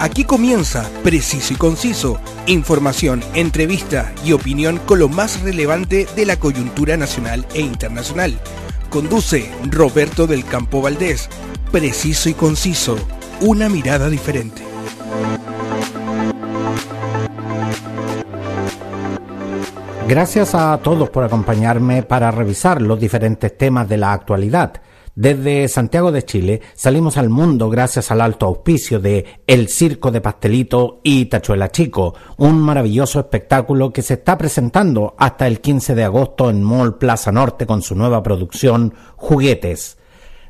Aquí comienza Preciso y Conciso, información, entrevista y opinión con lo más relevante de la coyuntura nacional e internacional. Conduce Roberto del Campo Valdés. Preciso y Conciso, una mirada diferente. Gracias a todos por acompañarme para revisar los diferentes temas de la actualidad. Desde Santiago de Chile salimos al mundo gracias al alto auspicio de El Circo de Pastelito y Tachuela Chico, un maravilloso espectáculo que se está presentando hasta el 15 de agosto en Mall Plaza Norte con su nueva producción Juguetes.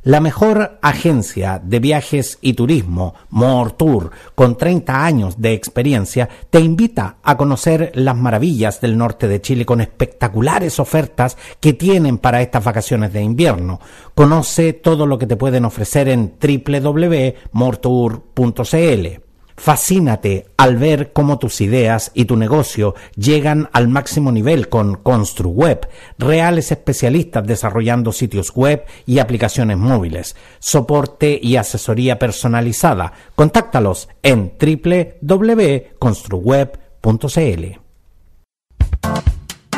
La mejor agencia de viajes y turismo, More Tour, con 30 años de experiencia, te invita a conocer las maravillas del norte de Chile con espectaculares ofertas que tienen para estas vacaciones de invierno. Conoce todo lo que te pueden ofrecer en www.mortour.cl. Fascínate al ver cómo tus ideas y tu negocio llegan al máximo nivel con ConstruWeb, reales especialistas desarrollando sitios web y aplicaciones móviles, soporte y asesoría personalizada. Contáctalos en www.construweb.cl.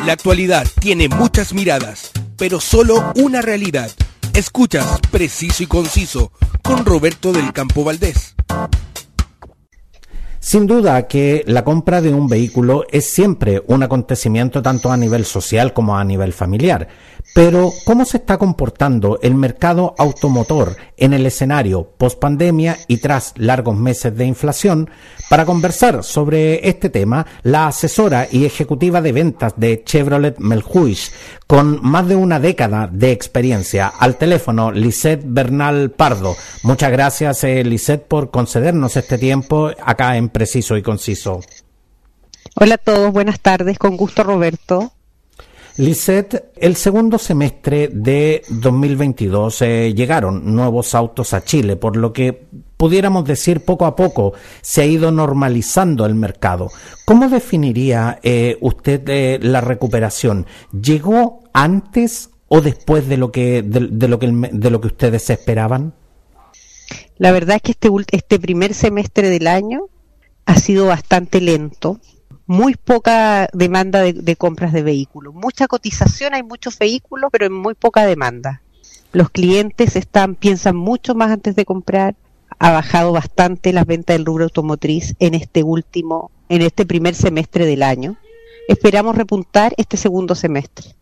La actualidad tiene muchas miradas, pero solo una realidad. Escuchas Preciso y Conciso con Roberto del Campo Valdés. Sin duda que la compra de un vehículo es siempre un acontecimiento tanto a nivel social como a nivel familiar. Pero, ¿cómo se está comportando el mercado automotor en el escenario post-pandemia y tras largos meses de inflación? Para conversar sobre este tema, la asesora y ejecutiva de ventas de Chevrolet Melhuish, con más de una década de experiencia, al teléfono Lisette Bernal Pardo. Muchas gracias, eh, Lisette, por concedernos este tiempo acá en Preciso y Conciso. Hola a todos, buenas tardes, con gusto Roberto. Lisette, el segundo semestre de 2022 eh, llegaron nuevos autos a Chile, por lo que pudiéramos decir poco a poco se ha ido normalizando el mercado. ¿Cómo definiría eh, usted eh, la recuperación? ¿Llegó antes o después de lo que de, lo que de lo que ustedes esperaban? La verdad es que este este primer semestre del año ha sido bastante lento muy poca demanda de, compras de vehículos. Mucha cotización, hay muchos vehículos, pero en muy poca demanda. Los clientes están, piensan mucho más antes de comprar. Ha bajado bastante las ventas del rubro automotriz en este último, en este primer semestre del año. Esperamos repuntar este segundo semestre.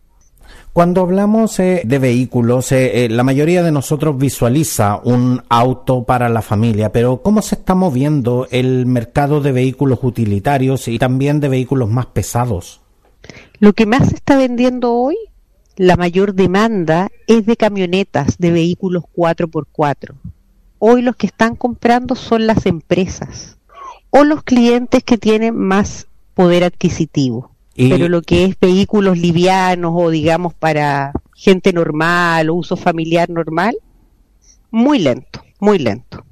Cuando hablamos eh, de vehículos, eh, eh, la mayoría de nosotros visualiza un auto para la familia, pero ¿cómo se está moviendo el mercado de vehículos utilitarios y también de vehículos más pesados? Lo que más se está vendiendo hoy, la mayor demanda es de camionetas, de vehículos 4x4. Hoy los que están comprando son las empresas o los clientes que tienen más poder adquisitivo. Pero lo que es vehículos livianos o digamos para gente normal o uso familiar normal, muy lento, muy lento.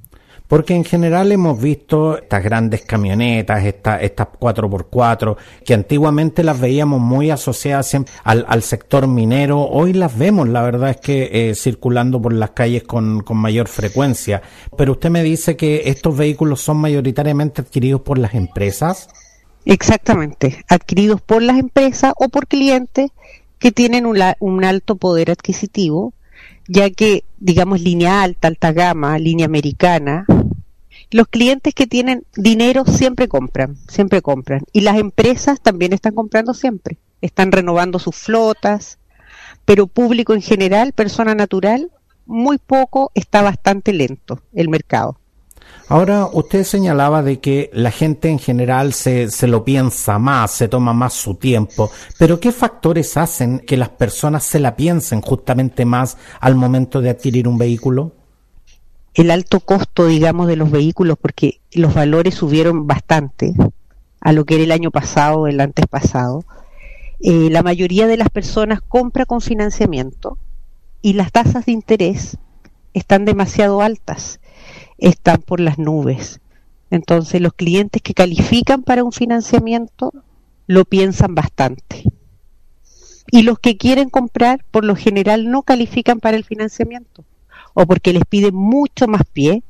Porque en general hemos visto estas grandes camionetas, estas, estas 4x4, que antiguamente las veíamos muy asociadas al, al sector minero. Hoy las vemos, la verdad es que eh, circulando por las calles con, con mayor frecuencia. Pero usted me dice que estos vehículos son mayoritariamente adquiridos por las empresas. Exactamente, adquiridos por las empresas o por clientes que tienen un, alto poder adquisitivo, ya que, digamos, línea alta, alta gama, línea americana, los clientes que tienen dinero siempre compran, siempre compran. Y las empresas también están comprando siempre, están renovando sus flotas, pero público en general, persona natural, muy poco, está bastante lento el mercado. Ahora, usted señalaba de que la gente en general se, se lo piensa más, se toma más su tiempo, pero ¿qué factores hacen que las personas se la piensen justamente más al momento de adquirir un vehículo? El alto costo, digamos, de los vehículos, porque los valores subieron bastante a lo que era el año pasado, el antes pasado. Eh, la mayoría de las personas compra con financiamiento y las tasas de interés están demasiado altas están por las nubes. Entonces los clientes que califican para un financiamiento lo piensan bastante. Y los que quieren comprar, por lo general, no califican para el financiamiento. O porque les piden mucho más pie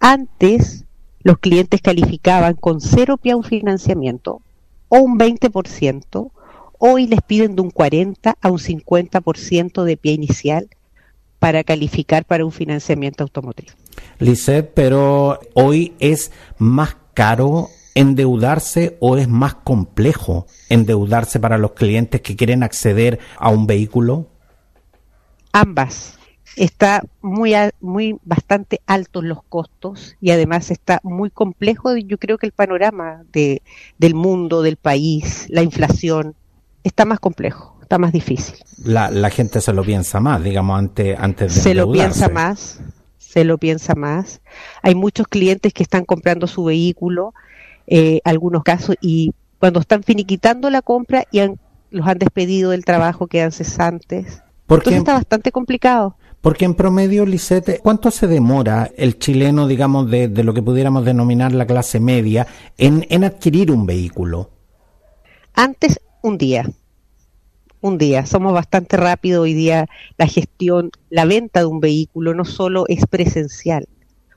antes los clientes calificaban con cero pie a un financiamiento o un 20%, hoy les piden de un 40 a un 50% de pie inicial para calificar para un financiamiento automotriz. Lisset, pero hoy es más caro endeudarse o es más complejo endeudarse para los clientes que quieren acceder a un vehículo? Ambas. Está muy, muy bastante altos los costos y además está muy complejo. Yo creo que el panorama de, del mundo, del país, la inflación, está más complejo, está más difícil. La, la gente se lo piensa más, digamos, antes, antes de Se lo piensa más, se lo piensa más. Hay muchos clientes que están comprando su vehículo, eh, algunos casos, y cuando están finiquitando la compra y los han despedido del trabajo, quedan cesantes. Porque Entonces está bastante complicado. Porque en promedio, Lisette, ¿cuánto se demora el chileno, digamos, de, de, lo que pudiéramos denominar la clase media, en, en adquirir un vehículo? Antes, un día un día. Somos bastante rápidos hoy día. La gestión, la venta de un vehículo no solo es presencial.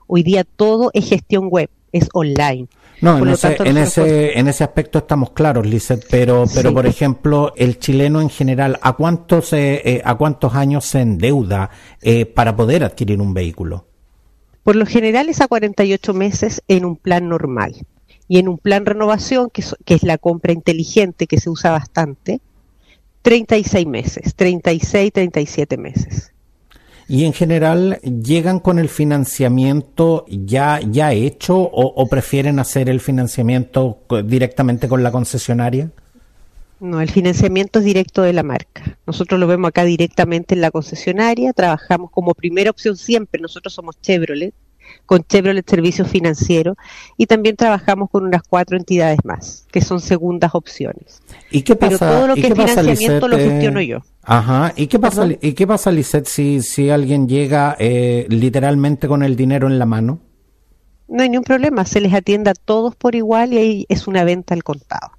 Hoy día todo es gestión web, es online. No, en ese, en, ese, en ese aspecto estamos claros, Lizeth, pero, pero por ejemplo, el chileno en general, ¿a cuántos, eh, ¿a cuántos años se endeuda eh, para poder adquirir un vehículo? Por lo general es a 48 meses en un plan normal. Y en un plan renovación, que que es la compra inteligente que se usa bastante, 36 meses, 36, 37 meses. ¿Y en general llegan con el financiamiento ya, ya hecho o, prefieren hacer el financiamiento directamente con la concesionaria? No, el financiamiento es directo de la marca. Nosotros lo vemos acá directamente en la concesionaria, trabajamos como primera opción siempre, nosotros somos Chevrolet, con Chevrolet Servicios Financieros y también trabajamos con unas cuatro entidades más, que son segundas opciones. ¿Y qué pasa? Pero todo lo que es financiamiento lo gestiono yo. Ajá. ¿Y qué pasa, ¿y qué pasa si, si alguien llega eh, literalmente con el dinero en la mano? No hay ningún problema, se les atienda a todos por igual y ahí es una venta al contado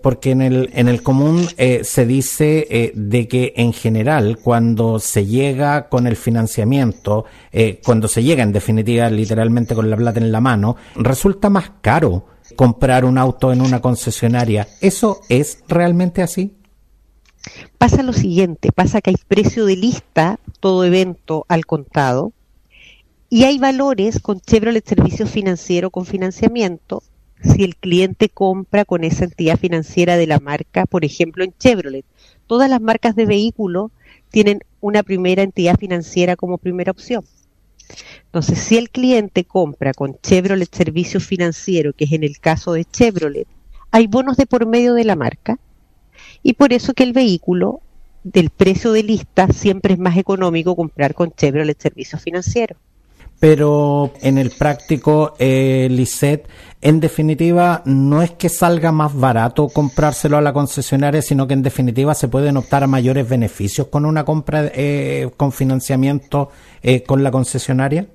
porque en el, en el común eh, se dice eh, de que en general cuando se llega con el financiamiento, eh, cuando se llega en definitiva literalmente con la plata en la mano, resulta más caro comprar un auto en una concesionaria. ¿Eso es realmente así? Pasa lo siguiente, pasa que hay precio de lista, todo evento al contado, y hay valores con Chevrolet Servicio Financiero con financiamiento si el cliente compra con esa entidad financiera de la marca, por ejemplo en Chevrolet. Todas las marcas de vehículos tienen una primera entidad financiera como primera opción. Entonces, si el cliente compra con Chevrolet Servicio Financiero, que es en el caso de Chevrolet, hay bonos de por medio de la marca y por eso que el vehículo del precio de lista siempre es más económico comprar con Chevrolet Servicio Financiero pero en el práctico, eh, Lisette, en definitiva, no es que salga más barato comprárselo a la concesionaria, sino que en definitiva se pueden optar a mayores beneficios con una compra eh, con financiamiento eh, con la concesionaria.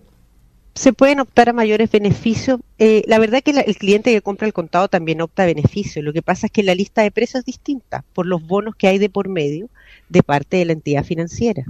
Se pueden optar a mayores beneficios. Eh, la verdad que el cliente que compra el contado también opta a beneficios. Lo que pasa es que la lista de precios es distinta por los bonos que hay de por medio de parte de la entidad financiera.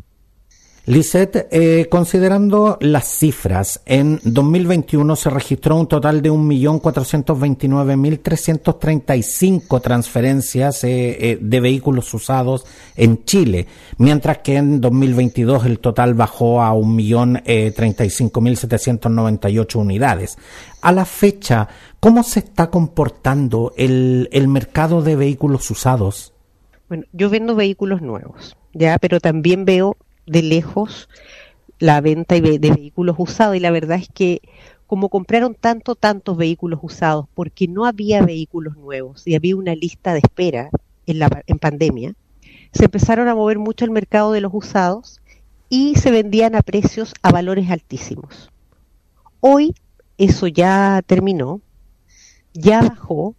Lisette, eh, considerando las cifras, en 2021 se registró un total de 1.429.335 transferencias eh, eh, de vehículos usados en Chile, mientras que en 2022 el total bajó a 1.035.798 unidades. A la fecha, ¿cómo se está comportando el, el mercado de vehículos usados? Bueno, yo vendo vehículos nuevos, ya, pero también veo de lejos la venta de vehículos usados y la verdad es que como compraron tanto, tantos vehículos usados porque no había vehículos nuevos y había una lista de espera en, la, en pandemia, se empezaron a mover mucho el mercado de los usados y se vendían a precios a valores altísimos. Hoy eso ya terminó, ya bajó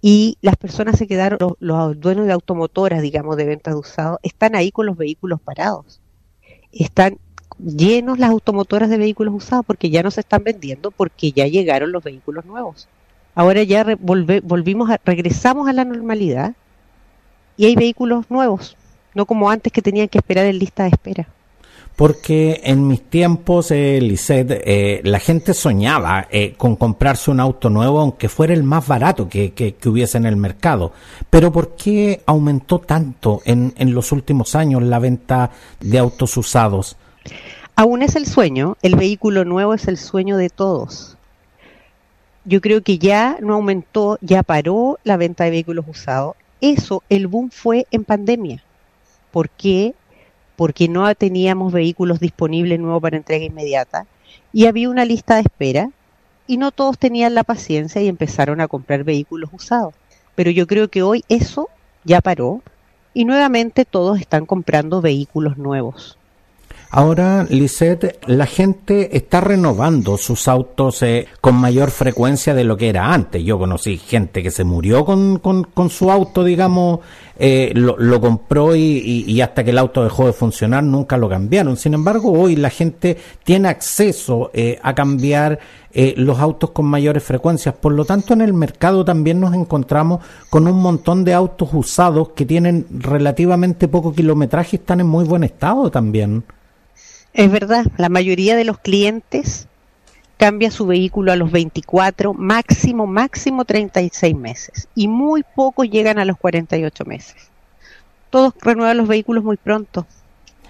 y las personas se quedaron, los, los dueños de automotoras, digamos, de ventas de usados, están ahí con los vehículos parados están llenos las automotoras de vehículos usados porque ya no se están vendiendo porque ya llegaron los vehículos nuevos. Ahora ya volvimos a, regresamos a la normalidad y hay vehículos nuevos, no como antes que tenían que esperar en lista de espera. Porque en mis tiempos, eh, eh, la gente soñaba eh, con comprarse un auto nuevo, aunque fuera el más barato que, que, hubiese en el mercado. Pero ¿por qué aumentó tanto en, en los últimos años la venta de autos usados? Aún es el sueño, el vehículo nuevo es el sueño de todos. Yo creo que ya no aumentó, ya paró la venta de vehículos usados. Eso, el boom fue en pandemia. ¿Por qué? Porque no teníamos vehículos disponibles nuevos para entrega inmediata y había una lista de espera y no todos tenían la paciencia y empezaron a comprar vehículos usados. Pero yo creo que hoy eso ya paró y nuevamente todos están comprando vehículos nuevos. Ahora, Lisette, la gente está renovando sus autos eh, con mayor frecuencia de lo que era antes. Yo conocí gente que se murió con, con, su auto, digamos, eh, lo, compró y, hasta que el auto dejó de funcionar nunca lo cambiaron. Sin embargo, hoy la gente tiene acceso eh, a cambiar los autos con mayores frecuencias. Por lo tanto, en el mercado también nos encontramos con un montón de autos usados que tienen relativamente poco kilometraje y están en muy buen estado también. Es verdad, la mayoría de los clientes cambia su vehículo a los 24, máximo, máximo 36 meses. Y muy pocos llegan a los 48 meses. Todos renuevan los vehículos muy pronto.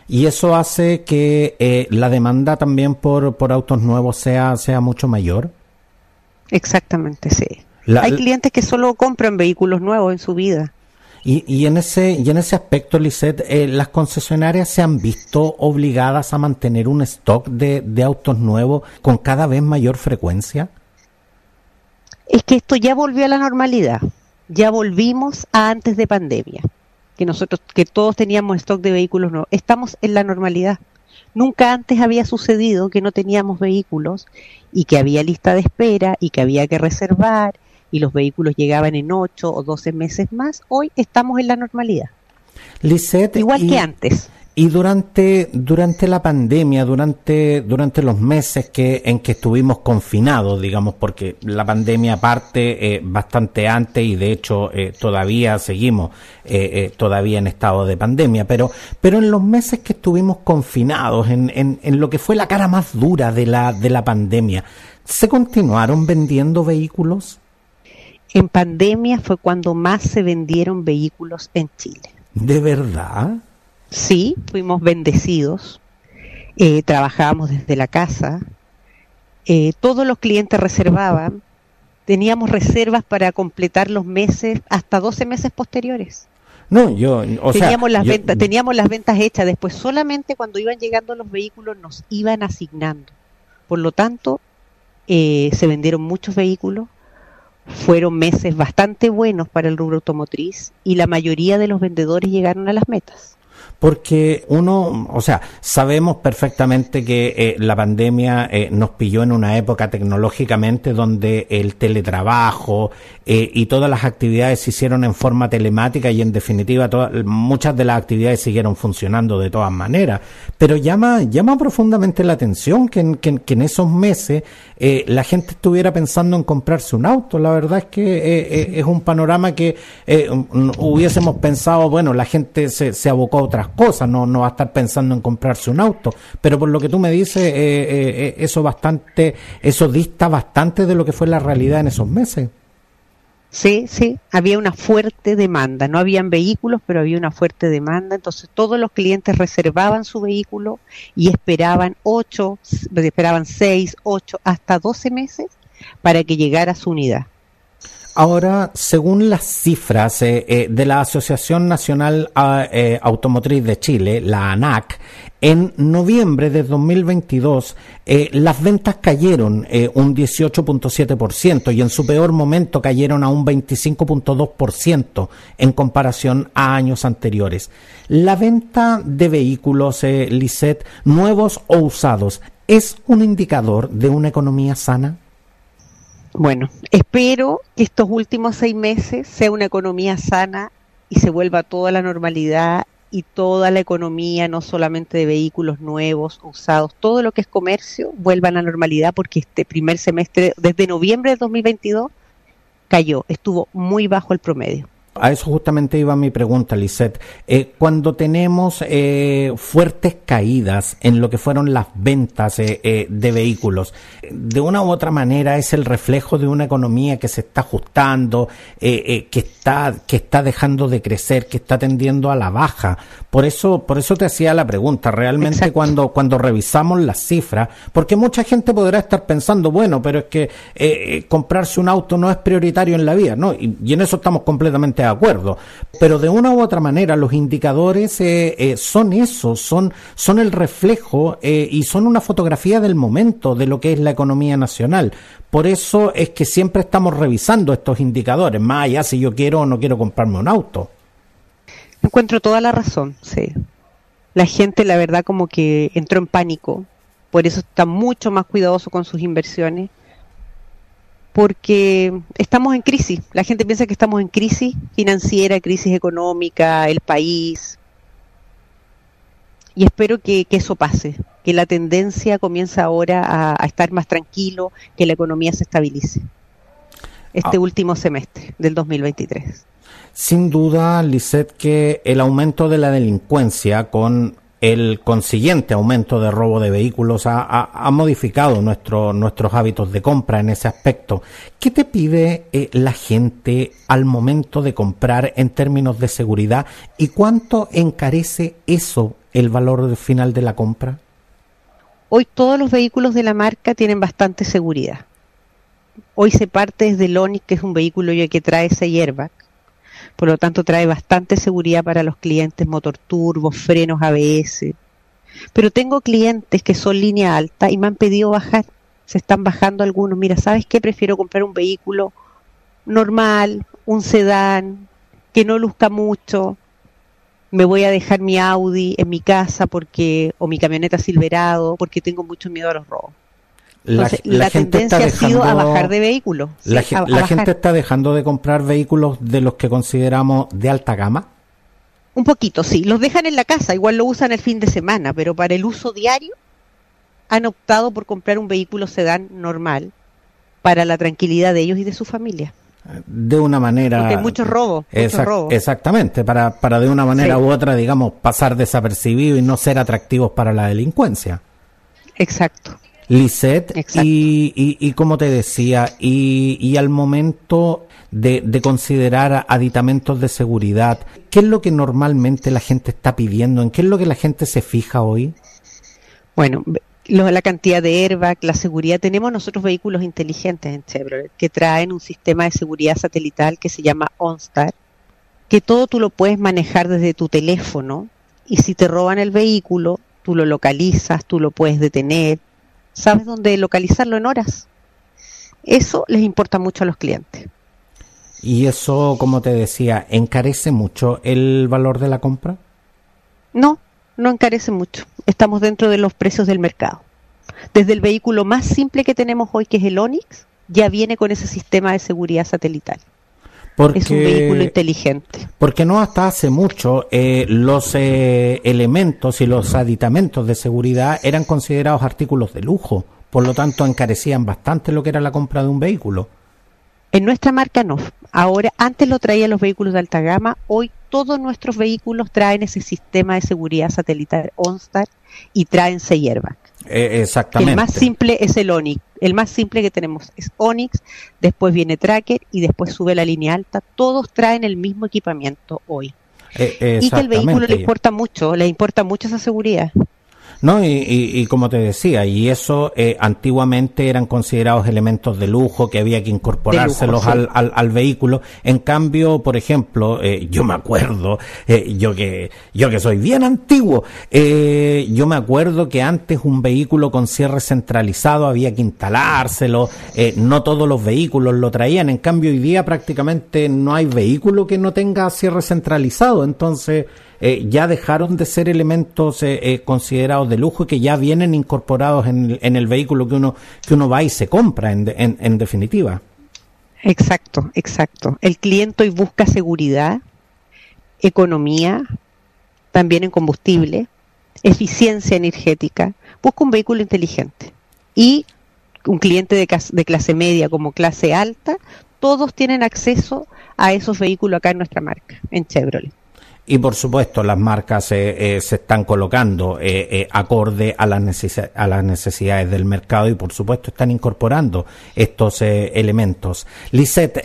Y eso hace que eh, la demanda también por, por autos nuevos sea, sea mucho mayor. Exactamente, sí. Hay clientes que solo compran vehículos nuevos en su vida. Y, y, en ese, y en ese aspecto, Lisette, eh, las concesionarias se han visto obligadas a mantener un stock de, de autos nuevos con cada vez mayor frecuencia. Es que esto ya volvió a la normalidad. Ya volvimos a antes de pandemia. Que nosotros, que todos teníamos stock de vehículos nuevos. Estamos en la normalidad. Nunca antes había sucedido que no teníamos vehículos y que había lista de espera y que había que reservar y los vehículos llegaban en 8 o 12 meses más, hoy estamos en la normalidad. Igual que antes. Y durante, durante la pandemia, durante, durante los meses que, en que estuvimos confinados, digamos, porque la pandemia parte eh, bastante antes y de hecho eh, todavía seguimos eh, todavía en estado de pandemia, pero, pero en los meses que estuvimos confinados, en, en, en lo que fue la cara más dura de la, de la pandemia, ¿se continuaron vendiendo vehículos? En pandemia fue cuando más se vendieron vehículos en Chile. ¿De verdad? Sí, fuimos bendecidos. Eh, trabajábamos desde la casa. Eh, todos los clientes reservaban. Teníamos reservas para completar los meses hasta 12 meses posteriores. No, yo, o teníamos las ventas, teníamos las ventas hechas. Después solamente cuando iban llegando los vehículos nos iban asignando. Por lo tanto, eh, se vendieron muchos vehículos fueron meses bastante buenos para el rubro automotriz y la mayoría de los vendedores llegaron a las metas porque uno, o sea, sabemos perfectamente que eh, la pandemia eh, nos pilló en una época tecnológicamente donde el teletrabajo eh, y todas las actividades se hicieron en forma telemática y en definitiva todas, muchas de las actividades siguieron funcionando de todas maneras. Pero llama, llama profundamente la atención que en, esos meses la gente estuviera pensando en comprarse un auto. La verdad es que es un panorama que hubiésemos pensado, bueno, la gente se, se abocó a otras cosas, no, no va a estar pensando en comprarse un auto. Pero por lo que tú me dices, eh, eh, eh, eso bastante, eso dista bastante de lo que fue la realidad en esos meses. Sí, sí, había una fuerte demanda, no habían vehículos, pero había una fuerte demanda, entonces todos los clientes reservaban su vehículo y esperaban ocho, esperaban seis, ocho, hasta doce meses para que llegara su unidad. Ahora, según las cifras eh, eh, de la Asociación Nacional ah, eh, Automotriz de Chile, la ANAC, en noviembre de 2022 las ventas cayeron un 18.7% y en su peor momento cayeron a un 25.2% en comparación a años anteriores. La venta de vehículos, Lisset, nuevos o usados, ¿es un indicador de una economía sana? Bueno, espero que estos últimos seis meses sea una economía sana y se vuelva toda la normalidad y toda la economía, no solamente de vehículos nuevos, usados, todo lo que es comercio, vuelva a la normalidad porque este primer semestre, desde noviembre de 2022, cayó, estuvo muy bajo el promedio. A eso justamente iba mi pregunta, Lisette. Eh, cuando tenemos eh, fuertes caídas en lo que fueron las ventas eh, de vehículos, de una u otra manera es el reflejo de una economía que se está ajustando, que está que está dejando de crecer, que está tendiendo a la baja. Por eso por eso te hacía la pregunta. Realmente cuando cuando revisamos las cifras, porque mucha gente podrá estar pensando, bueno, pero es que comprarse un auto no es prioritario en la vida, ¿no? y en eso estamos completamente de acuerdo. Pero de una u otra manera, los indicadores eh, eh, son eso, son, son el reflejo eh, y son una fotografía del momento de lo que es la economía nacional. Por eso es que siempre estamos revisando estos indicadores, más allá si yo quiero o no quiero comprarme un auto. Encuentro toda la razón, sí. La gente, la verdad, como que entró en pánico, por eso está mucho más cuidadoso con sus inversiones porque estamos en crisis. La gente piensa que estamos en crisis financiera, crisis económica, el país. Y espero que, eso pase, que la tendencia comience ahora a, estar más tranquilo, que la economía se estabilice. Este ah. último semestre del 2023. Sin duda, Lisette, que el aumento de la delincuencia con el consiguiente aumento de robo de vehículos ha, modificado nuestro, nuestros hábitos de compra en ese aspecto. ¿Qué te pide eh, la gente al momento de comprar en términos de seguridad y cuánto encarece eso el valor final de la compra? Hoy todos los vehículos de la marca tienen bastante seguridad. Hoy se parte desde el que es un vehículo que trae ese airbag por lo tanto trae bastante seguridad para los clientes, motor turbo, frenos ABS. Pero tengo clientes que son línea alta y me han pedido bajar, se están bajando algunos, mira, ¿sabes qué? Prefiero comprar un vehículo normal, un sedán, que no luzca mucho, me voy a dejar mi Audi en mi casa porque o mi camioneta Silverado porque tengo mucho miedo a los robos la, tendencia ha sido a bajar de vehículos. La, gente está dejando de comprar vehículos de los que consideramos de alta gama. Un poquito, sí. Los dejan en la casa, igual lo usan el fin de semana, pero para el uso diario han optado por comprar un vehículo sedán normal para la tranquilidad de ellos y de su familia. De una manera. Porque hay muchos robos. Exactamente, para, para de una manera u otra, digamos, pasar desapercibido y no ser atractivos para la delincuencia. Exacto. Lisette, y, y, como te decía, y, y al momento de, de, considerar aditamentos de seguridad, ¿qué es lo que normalmente la gente está pidiendo? ¿En qué es lo que la gente se fija hoy? Bueno, la cantidad de airbag, la seguridad. Tenemos nosotros vehículos inteligentes en Chevrolet que traen un sistema de seguridad satelital que se llama OnStar, que todo tú lo puedes manejar desde tu teléfono y si te roban el vehículo, tú lo localizas, tú lo puedes detener, sabes dónde localizarlo en horas. Eso les importa mucho a los clientes. ¿Y eso, como te decía, encarece mucho el valor de la compra? No, no encarece mucho. Estamos dentro de los precios del mercado. Desde el vehículo más simple que tenemos hoy, que es el Onix, ya viene con ese sistema de seguridad satelital. Porque, es un vehículo inteligente. Porque no hasta hace mucho eh, los eh, elementos y los aditamentos de seguridad eran considerados artículos de lujo, por lo tanto encarecían bastante lo que era la compra de un vehículo. En nuestra marca no. Ahora, antes lo traían los vehículos de alta gama, hoy todos nuestros vehículos traen ese sistema de seguridad satelital OnStar y traen 6 eh, exactamente. El más simple es el Onix. El más simple que tenemos es Onix, después viene Tracker y después sube la línea alta. Todos traen el mismo equipamiento hoy. Eh, y que el vehículo le importa mucho, le importa mucho esa seguridad. No, y, como te decía, y eso eh, antiguamente eran considerados elementos de lujo que había que incorporárselos al, al, vehículo. En cambio, por ejemplo, eh, yo me acuerdo, eh, yo que yo que soy bien antiguo, yo me acuerdo que antes un vehículo con cierre centralizado había que instalárselo, no todos los vehículos lo traían. En cambio, hoy día prácticamente no hay vehículo que no tenga cierre centralizado. Entonces, eh, ya dejaron de ser elementos eh, eh, considerados de lujo y que ya vienen incorporados en, el vehículo que uno, que uno va y se compra, en, en, definitiva. Exacto, exacto. El cliente hoy busca seguridad, economía, también en combustible, eficiencia energética, busca un vehículo inteligente. Y un cliente de, de clase media como clase alta, todos tienen acceso a esos vehículos acá en nuestra marca, en Chevrolet. Y por supuesto, las marcas eh, eh, se están colocando eh, acorde a las, a las necesidades del mercado y por supuesto están incorporando estos elementos. Lisette,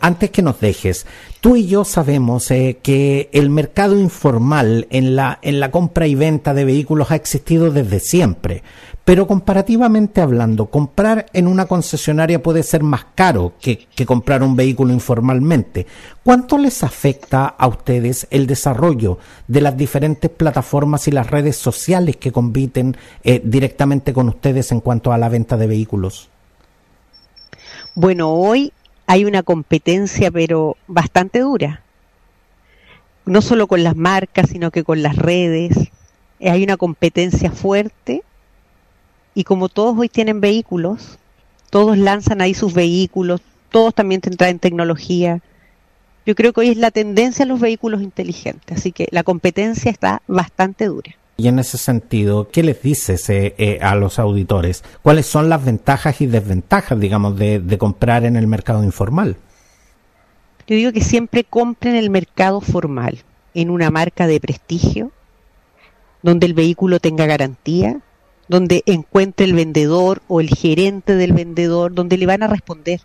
antes que nos dejes, tú y yo sabemos que el mercado informal en la, en la compra y venta de vehículos ha existido desde siempre. Pero comparativamente hablando, comprar en una concesionaria puede ser más caro que, comprar un vehículo informalmente. ¿Cuánto les afecta a ustedes el desarrollo de las diferentes plataformas y las redes sociales que compiten eh, directamente con ustedes en cuanto a la venta de vehículos? Bueno, hoy hay una competencia, pero bastante dura. No solo con las marcas, sino que con las redes. Hay una competencia fuerte y como todos hoy tienen vehículos, todos lanzan ahí sus vehículos, todos también traen tecnología. Yo creo que hoy es la tendencia a los vehículos inteligentes, así que la competencia está bastante dura. Y en ese sentido, ¿qué les dices eh, eh, a los auditores? ¿Cuáles son las ventajas y desventajas, digamos, de, de comprar en el mercado informal? Yo digo que siempre compren en el mercado formal, en una marca de prestigio, donde el vehículo tenga garantía, donde encuentre el vendedor o el gerente del vendedor, donde le van a responder,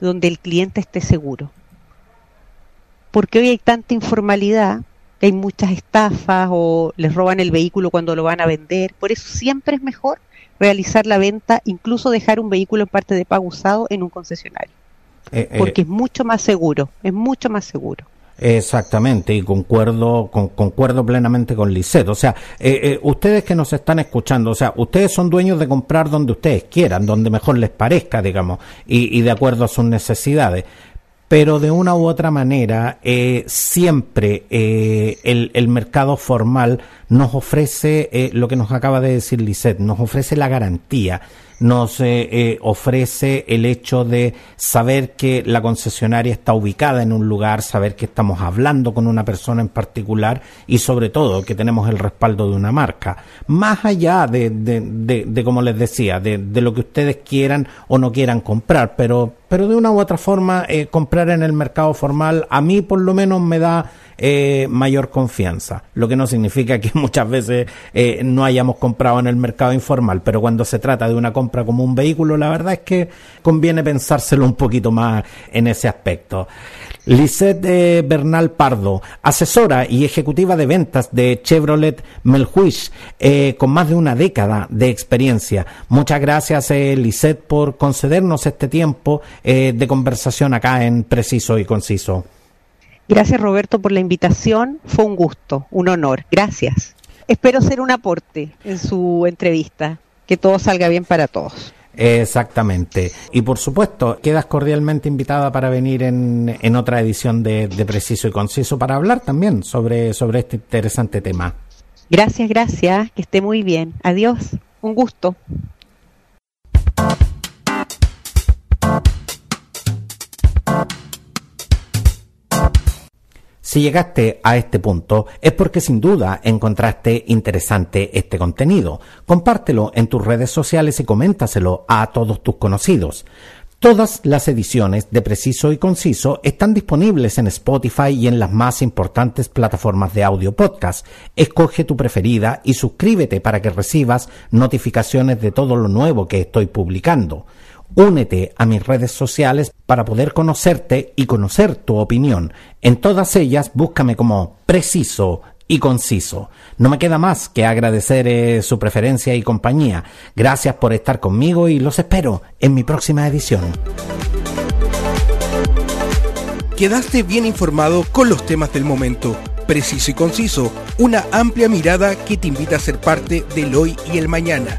donde el cliente esté seguro. Porque hoy hay tanta informalidad, que hay muchas estafas o les roban el vehículo cuando lo van a vender. Por eso siempre es mejor realizar la venta, incluso dejar un vehículo en parte de pago usado en un concesionario. Eh, eh, porque es mucho más seguro, es mucho más seguro. Exactamente, y concuerdo, con, concuerdo plenamente con Lisset. O sea, eh, eh, ustedes que nos están escuchando, o sea, ustedes son dueños de comprar donde ustedes quieran, donde mejor les parezca, digamos, y, y de acuerdo a sus necesidades pero de una u otra manera eh, siempre eh, el, el, mercado formal nos ofrece eh, lo que nos acaba de decir Lisette, nos ofrece la garantía nos eh, ofrece el hecho de saber que la concesionaria está ubicada en un lugar, saber que estamos hablando con una persona en particular y sobre todo que tenemos el respaldo de una marca. Más allá de, de, de, como les decía, de, lo que ustedes quieran o no quieran comprar, pero, pero de una u otra forma eh, comprar en el mercado formal a mí por lo menos me da eh, mayor confianza, lo que no significa que muchas veces eh, no hayamos comprado en el mercado informal, pero cuando se trata de una compra como un vehículo, la verdad es que conviene pensárselo un poquito más en ese aspecto. Lisette eh, Bernal Pardo, asesora y ejecutiva de ventas de Chevrolet Melhuish, con más de una década de experiencia. Muchas gracias, Lisette, por concedernos este tiempo de conversación acá en Preciso y Conciso. Gracias Roberto por la invitación, fue un gusto, un honor, gracias. Espero ser un aporte en su entrevista, que todo salga bien para todos. Exactamente. Y por supuesto, quedas cordialmente invitada para venir en, en otra edición de, de, Preciso y Conciso para hablar también sobre, sobre este interesante tema. Gracias, gracias. Que esté muy bien. Adiós. Un gusto. Si llegaste a este punto es porque sin duda encontraste interesante este contenido. Compártelo en tus redes sociales y coméntaselo a todos tus conocidos. Todas las ediciones de Preciso y Conciso están disponibles en Spotify y en las más importantes plataformas de audio podcast. Escoge tu preferida y suscríbete para que recibas notificaciones de todo lo nuevo que estoy publicando. Únete a mis redes sociales para poder conocerte y conocer tu opinión. En todas ellas búscame como preciso y conciso. No me queda más que agradecer eh, su preferencia y compañía. Gracias por estar conmigo y los espero en mi próxima edición. Quedaste bien informado con los temas del momento. Preciso y conciso, una amplia mirada que te invita a ser parte del hoy y el mañana